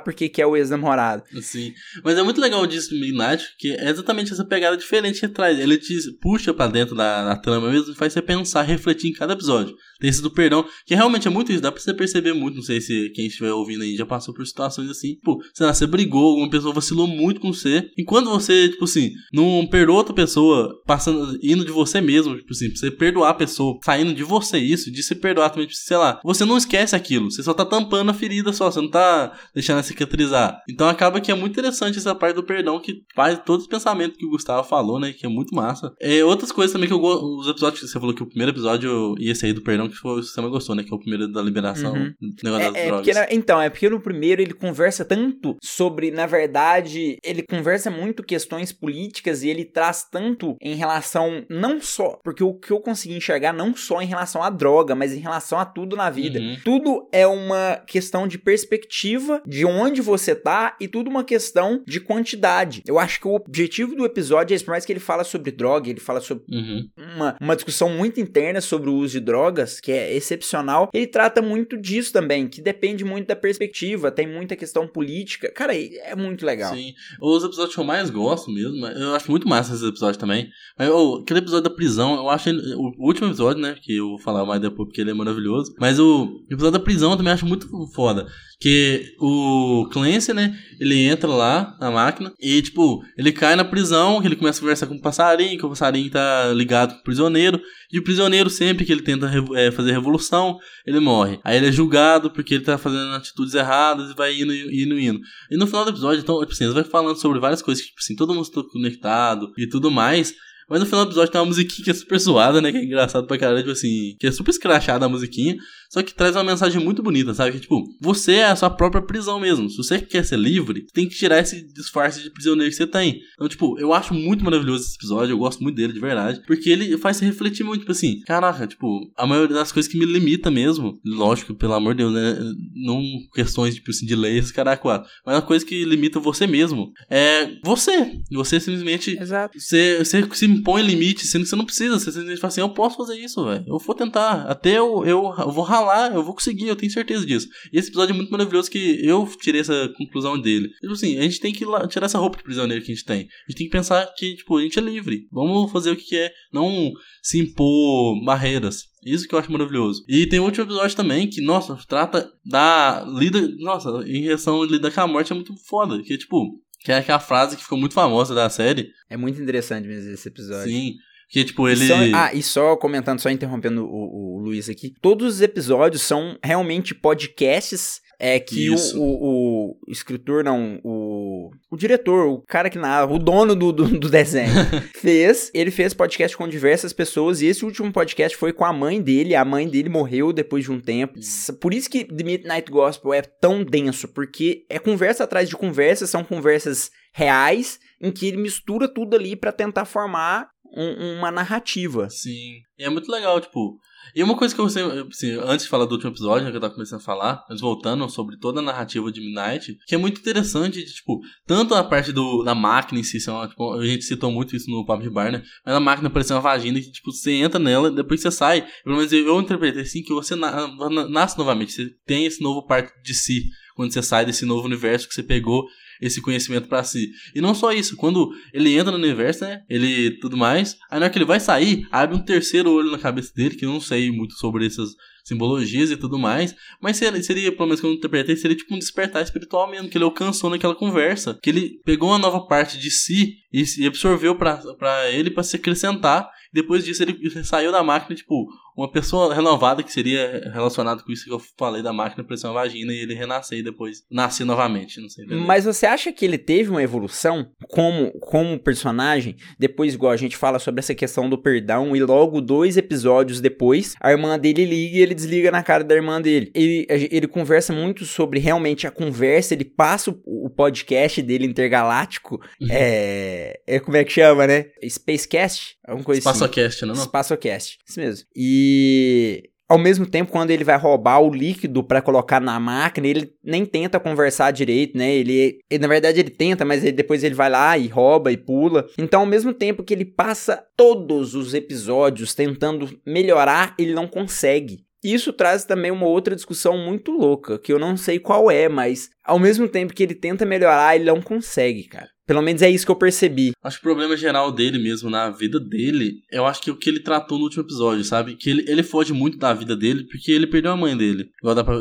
porque quer o ex-namorado. Assim. Mas é muito legal disso do Midnight, que é exatamente essa pegada diferente que traz. Ele te puxa pra dentro da, da trama mesmo e faz você pensar, refletir em cada episódio. Tem esse do perdão, que realmente é muito isso, dá pra você perceber muito. Não sei se quem estiver ouvindo aí já passou por situações assim. Tipo, sei lá, você brigou, alguma pessoa vacilou muito com você. E quando você, tipo assim, não perdoa outra pessoa, passando, indo de você mesmo, tipo assim, pra você perdoar a pessoa, saindo de você isso, de se perdoar também, tipo, sei lá, você não esquece aquilo, você só tá tampando a ferida só, você não tá deixando ela cicatrizar. Então acaba que é muito interessante essa parte do perdão que faz todos os pensamentos que o Gustavo falou, né? Que é muito massa. É, outras coisas também que eu gosto. Os episódios que você falou que o primeiro episódio e esse aí do perdão, que foi, você mais gostou, né? Que é o primeiro da liberação Uhum. do negócio das É, é drogas. porque, então, é porque no primeiro ele conversa tanto sobre, na verdade, ele conversa muito questões políticas e ele traz tanto em relação, não só, porque o que eu consegui enxergar não só em relação à droga, mas em relação a tudo na vida. Uhum. Tudo é uma questão de perspectiva de onde você tá e tudo uma questão de quantidade. Eu acho que o objetivo do episódio é esse, por mais que ele fala sobre droga, ele fala sobre Uhum. uma, uma discussão muito interna sobre o uso de drogas, que é excepcional, ele trata muito disso também, que depende muito da perspectiva, tem muita questão política. Cara, é muito legal. Sim. Os episódios que eu mais gosto mesmo, eu acho muito massa esse episódio também. Mas ô, aquele episódio da prisão, eu acho ele- o, o último episódio, né? Que eu vou falar mais depois porque ele é maravilhoso. Mas o episódio da prisão eu também acho muito foda. Que o Clancy, né? Ele entra lá na máquina e, tipo, ele cai na prisão, ele começa a conversar com o passarinho, que o passarinho tá ligado com o prisioneiro. E o prisioneiro, sempre que ele tenta é, fazer revolução, ele morre. Aí ele é julgado porque ele tá fazendo atitudes erradas e vai indo, indo, indo. E no final do episódio, então, tipo assim, vai falando sobre várias coisas que, tipo assim, todo mundo está conectado e tudo mais. Mas no final do episódio tem uma musiquinha que é super suada, né? Que é engraçado pra caralho, tipo assim, que é super escrachada a musiquinha. Só que traz uma mensagem muito bonita, sabe? Que, tipo, você é a sua própria prisão mesmo. Se você quer ser livre, tem que tirar esse disfarce de prisioneiro que você tem. Então, tipo, eu acho muito maravilhoso esse episódio, eu gosto muito dele, de verdade. Porque ele faz você refletir muito, tipo assim, caraca, tipo, a maioria das coisas que me limita mesmo, lógico, pelo amor de Deus, né? Não questões, tipo assim, de leis, caraca, quatro. Mas uma coisa que limita você mesmo é você. Você simplesmente Exato. você, você se impõe limite, sendo que você não precisa. Você simplesmente fala assim: eu posso fazer isso, velho. Eu vou tentar. Até eu, eu, eu vou ralar, eu vou conseguir, eu tenho certeza disso. E esse episódio é muito maravilhoso que eu tirei essa conclusão dele. Tipo assim, a gente tem que lá- tirar essa roupa de prisioneiro que a gente tem. A gente tem que pensar que, tipo, a gente é livre. Vamos fazer o que quer. Não se impor barreiras. Isso que eu acho maravilhoso. E tem um último episódio também que, nossa, trata da lida. Nossa, em relação a lidar com a morte é muito foda. Que é tipo. Que é aquela frase que ficou muito famosa da série. É muito interessante mesmo esse episódio. Sim. Que tipo, E ele. só- ah, e só comentando, só interrompendo o, o Luiz aqui, todos os episódios são realmente podcasts é que o, o, o escritor, não, o, o diretor, o cara que narra, o dono do, do, do desenho, fez. Ele fez podcast com diversas pessoas e esse último podcast foi com a mãe dele. A mãe dele morreu depois de um tempo. S- Por isso que The Midnight Gospel é tão denso, porque é conversa atrás de conversa, são conversas reais em que ele mistura tudo ali pra tentar formar um- uma narrativa. Sim. E é muito legal, tipo. E uma coisa que eu sempre. Assim, antes de falar do último episódio, né, que eu tava começando a falar, mas voltando sobre toda a narrativa de Midnight, que é muito interessante, de, tipo, tanto a parte do, da máquina em si, são, tipo, a gente citou muito isso no de Bar, né? Mas a máquina parece uma vagina que, tipo, você entra nela, depois você sai. Pelo menos eu interpretei assim, que você na- na- nasce novamente, você tem esse novo parte de si, quando você sai desse novo universo que você pegou esse conhecimento pra si. E não só isso, quando ele entra no universo, né? Ele tudo mais, aí na hora que ele vai sair, abre um terceiro olho na cabeça dele, que eu não sei muito sobre essas, simbologias e tudo mais. Mas seria, seria pelo menos que eu interpretei, seria tipo um despertar espiritual mesmo, que ele alcançou naquela conversa. Que ele pegou uma nova parte de si e, e absorveu para ele para se acrescentar. Depois disso, ele saiu da máquina, tipo, uma pessoa renovada que seria relacionada com isso que eu falei da máquina pressão vagina e ele renascer e depois nascer novamente, não sei. Mas você acha que ele teve uma evolução como, como personagem? Depois, igual a gente fala sobre essa questão do perdão e logo dois episódios depois, a irmã dele liga e ele desliga na cara da irmã dele. Ele, ele conversa muito sobre realmente a conversa, ele passa o, o podcast dele intergaláctico, é, é, como é que chama, né? Spacecast? Alguma coisa Spacocast, assim. não, não? Spacocast, isso mesmo. E e ao mesmo tempo, quando ele vai roubar o líquido para colocar na máquina, ele nem tenta conversar direito, né? Ele, ele, na verdade, ele tenta, mas ele, depois ele vai lá e rouba e pula. Então, ao mesmo tempo que ele passa todos os episódios tentando melhorar, ele não consegue. Isso traz também uma outra discussão muito louca, que eu não sei qual é, mas ao mesmo tempo que ele tenta melhorar, ele não consegue, cara. Pelo menos é isso que eu percebi. Acho que o problema geral dele mesmo, na vida dele, eu acho que é o que ele tratou no último episódio, sabe? Que ele, ele foge muito da vida dele porque ele perdeu a mãe dele. Igual dá pra.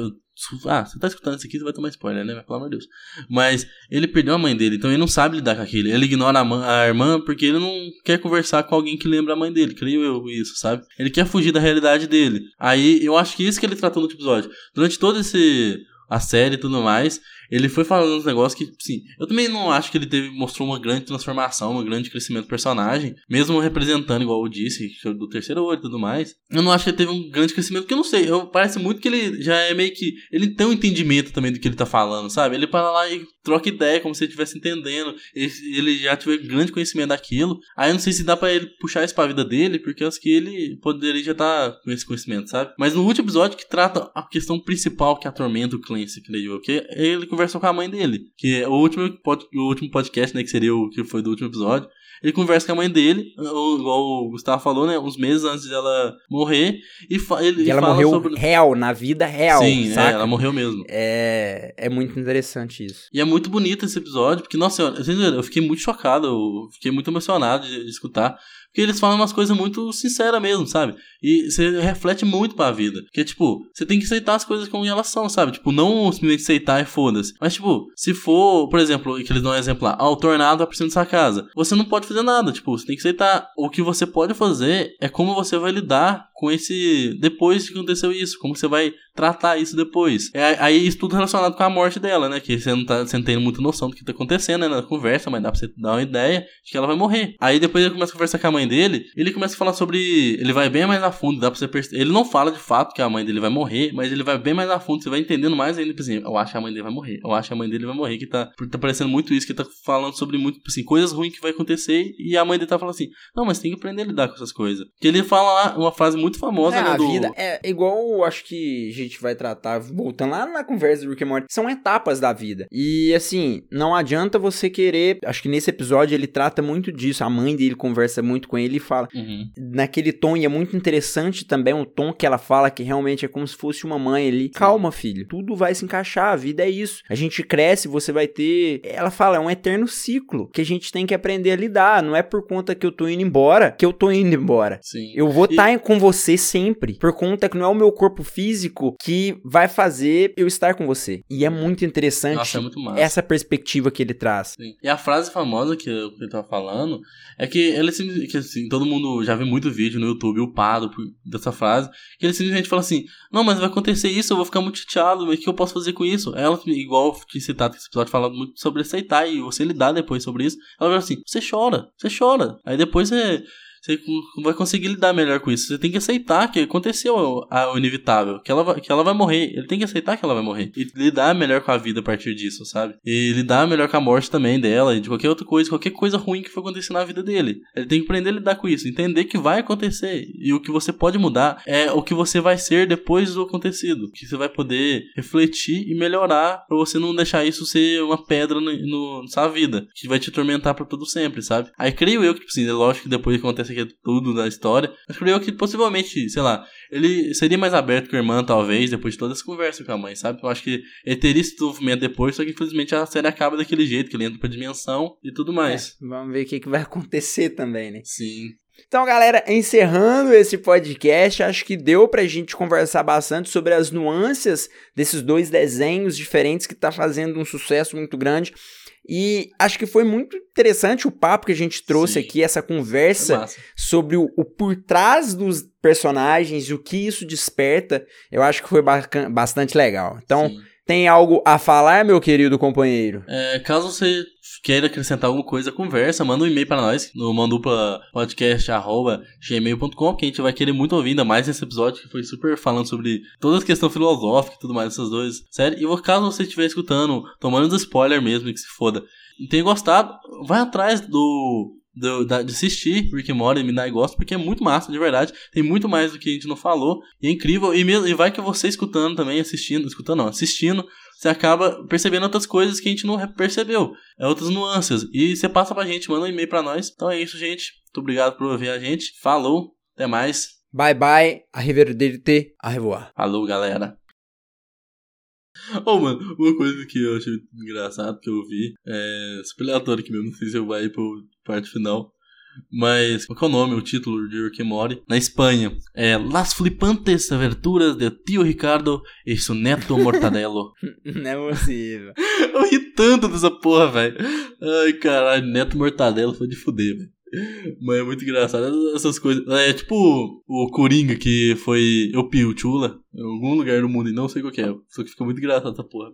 Ah, você tá escutando isso aqui, você vai tomar spoiler, né? Pelo amor de Deus. Mas ele perdeu a mãe dele, então ele não sabe lidar com aquilo. Ele ignora a, mãe, a irmã porque ele não quer conversar com alguém que lembra a mãe dele. Creio eu isso, sabe? Ele quer fugir da realidade dele. Aí eu acho que isso que ele tratou no último episódio. Durante todo esse. A série e tudo mais, ele foi falando uns negócios que, sim, eu também não acho que ele teve, mostrou uma grande transformação, um grande crescimento do personagem, mesmo representando, igual eu disse, do terceiro olho e tudo mais. Eu não acho que ele teve um grande crescimento, porque eu não sei, eu, parece muito que ele já é meio que. Ele tem um entendimento também do que ele tá falando, sabe? Ele para lá e troca ideia, como se ele estivesse entendendo, ele, ele já tiver grande conhecimento daquilo. Aí eu não sei se dá para ele puxar isso pra vida dele, porque eu acho que ele poderia já estar tá com esse conhecimento, sabe? Mas no último episódio que trata a questão principal que atormenta o Clancy, creio eu, que ele conversou com a mãe dele. Que é o último, pod, o último podcast, né? Que seria o que foi do último episódio. Ele conversa com a mãe dele, igual o Gustavo falou, né? Uns meses antes dela morrer. E ele e ela fala morreu sobre... real, na vida real. Sim, é, ela morreu mesmo. É, é muito interessante isso. E é muito bonito esse episódio, porque, nossa senhora, eu fiquei muito chocado, eu fiquei muito emocionado de, de escutar. Porque eles falam umas coisas muito sinceras mesmo, sabe? E você reflete muito pra vida. Que é tipo, você tem que aceitar as coisas como elas são, sabe? Tipo, não simplesmente aceitar e foda-se. Mas, tipo, se for, por exemplo, que eles dão um exemplo lá, ah, o tornado vai por cima da sua casa. Você não pode fazer nada, tipo, você tem que aceitar. O que você pode fazer é como você vai lidar com esse. Depois que aconteceu isso, como você vai tratar isso depois. É, aí isso tudo relacionado com a morte dela, né? Que você não tá você não tem muita noção do que tá acontecendo né, na conversa, mas dá pra você dar uma ideia de que ela vai morrer. Aí depois ele começa a conversar com a mãe dele, ele começa a falar sobre. Ele vai bem mais a fundo, dá pra você perceber. Ele não fala de fato que a mãe dele vai morrer, mas ele vai bem mais a fundo, você vai entendendo mais ainda, tipo assim, eu acho que a mãe dele vai morrer, eu acho que a mãe dele vai morrer, que tá, tá parecendo muito isso, que tá falando sobre muito, tipo assim, coisas ruins que vai acontecer, e a mãe dele tá falando assim, não, mas tem que aprender a lidar com essas coisas. Que ele fala lá uma frase muito famosa, é, né, a do... vida é igual, acho que a gente vai tratar, voltando lá na conversa do Rick and Morty, são etapas da vida. E assim, não adianta você querer, acho que nesse episódio ele trata muito disso, a mãe dele conversa muito com ele e fala, uhum. naquele tom, e é muito interessante também o tom que ela fala, que realmente é como se fosse uma mãe ali. Calma, filho, tudo vai se encaixar, a vida é isso. A gente cresce, você vai ter. Ela fala, é um eterno ciclo que a gente tem que aprender a lidar. Não é por conta que eu tô indo embora que eu tô indo embora. Sim. Eu vou estar e... tá com você sempre. Por conta que não é o meu corpo físico que vai fazer eu estar com você. E é muito interessante Nossa, é muito essa perspectiva que ele traz. Sim. E a frase famosa que eu, que eu tava falando é que ele que assim, todo mundo já vê muito vídeo no YouTube upado dessa frase, que ele simplesmente fala assim: Não, mas vai acontecer isso, eu vou ficar muito chateado, mas o que eu posso fazer com isso? Ela, igual te citado esse episódio, fala muito sobre aceitar e você lidar depois sobre isso. Ela fala assim: Você chora, você chora. Aí depois você você vai conseguir lidar melhor com isso. Você tem que aceitar que aconteceu o, inevitável, que ela, vai, que ela vai morrer. Ele tem que aceitar que ela vai morrer. E lidar melhor com a vida a partir disso, sabe? E lidar melhor com a morte também dela e de qualquer outra coisa, qualquer coisa ruim que for acontecer na vida dele. Ele tem que aprender a lidar com isso, entender que vai acontecer. E o que você pode mudar é o que você vai ser depois do acontecido. Que você vai poder refletir e melhorar pra você não deixar isso ser uma pedra no, no, na sua vida. Que vai te atormentar pra todo sempre, sabe? Aí creio eu que, tipo assim, é lógico que depois que acontece tudo da história. Mas creio que possivelmente, sei lá, ele seria mais aberto com a irmã, talvez, depois de toda essa conversa com a mãe, sabe? Eu acho que ele teria esse desenvolvimento depois, só que infelizmente a série acaba daquele jeito, que ele entra pra dimensão e tudo mais. É, vamos ver o que, que vai acontecer também, né? Sim. Então, galera, encerrando esse podcast, acho que deu pra gente conversar bastante sobre as nuances desses dois desenhos diferentes que tá fazendo um sucesso muito grande. E acho que foi muito interessante o papo que a gente trouxe Sim. aqui, essa conversa sobre o, o por trás dos personagens e o que isso desperta. Eu acho que foi bastante legal. Então, Sim. Tem algo a falar, meu querido companheiro? É, caso você queira acrescentar alguma coisa, conversa, manda um e-mail para nós no mandupla.podcast.gmail.com que a gente vai querer muito ouvir, ainda mais nesse episódio que foi super falando sobre toda a questão filosófica e tudo mais dessas duas séries. E caso você estiver escutando, tomando spoiler mesmo, que se foda, e tenha gostado, vai atrás do... do- da- de assistir Rick and Morty e Midnight Gospel, porque é muito massa, de verdade. Tem muito mais do que a gente não falou. E é incrível. E, mesmo, e vai que você escutando também, assistindo, escutando não, assistindo, você acaba percebendo outras coisas que a gente não percebeu. É outras nuances. E você passa pra gente, manda um e-mail pra nós. Então é isso, gente. Muito obrigado por ouvir a gente. Falou, até mais. Bye bye, arrivederci, a revoar. Falou, galera. Oh, mano, uma coisa que eu achei engraçado que eu vi é super aleatório aqui mesmo, não sei se eu vai pro parte final. Mas, qual é o nome, o título de Rick Morty? Na Espanha, é Las flipantes aventuras de Tio Ricardo e su neto Mortadelo. Não é possível. Eu ri tanto dessa porra, velho. Ai, caralho, Neto Mortadelo foi de fuder, velho. Mas é muito engraçado essas coisas. É tipo o Coringa que foi eu pio Chula em algum lugar do mundo e não sei qual que é. Só que fica muito engraçado essa porra.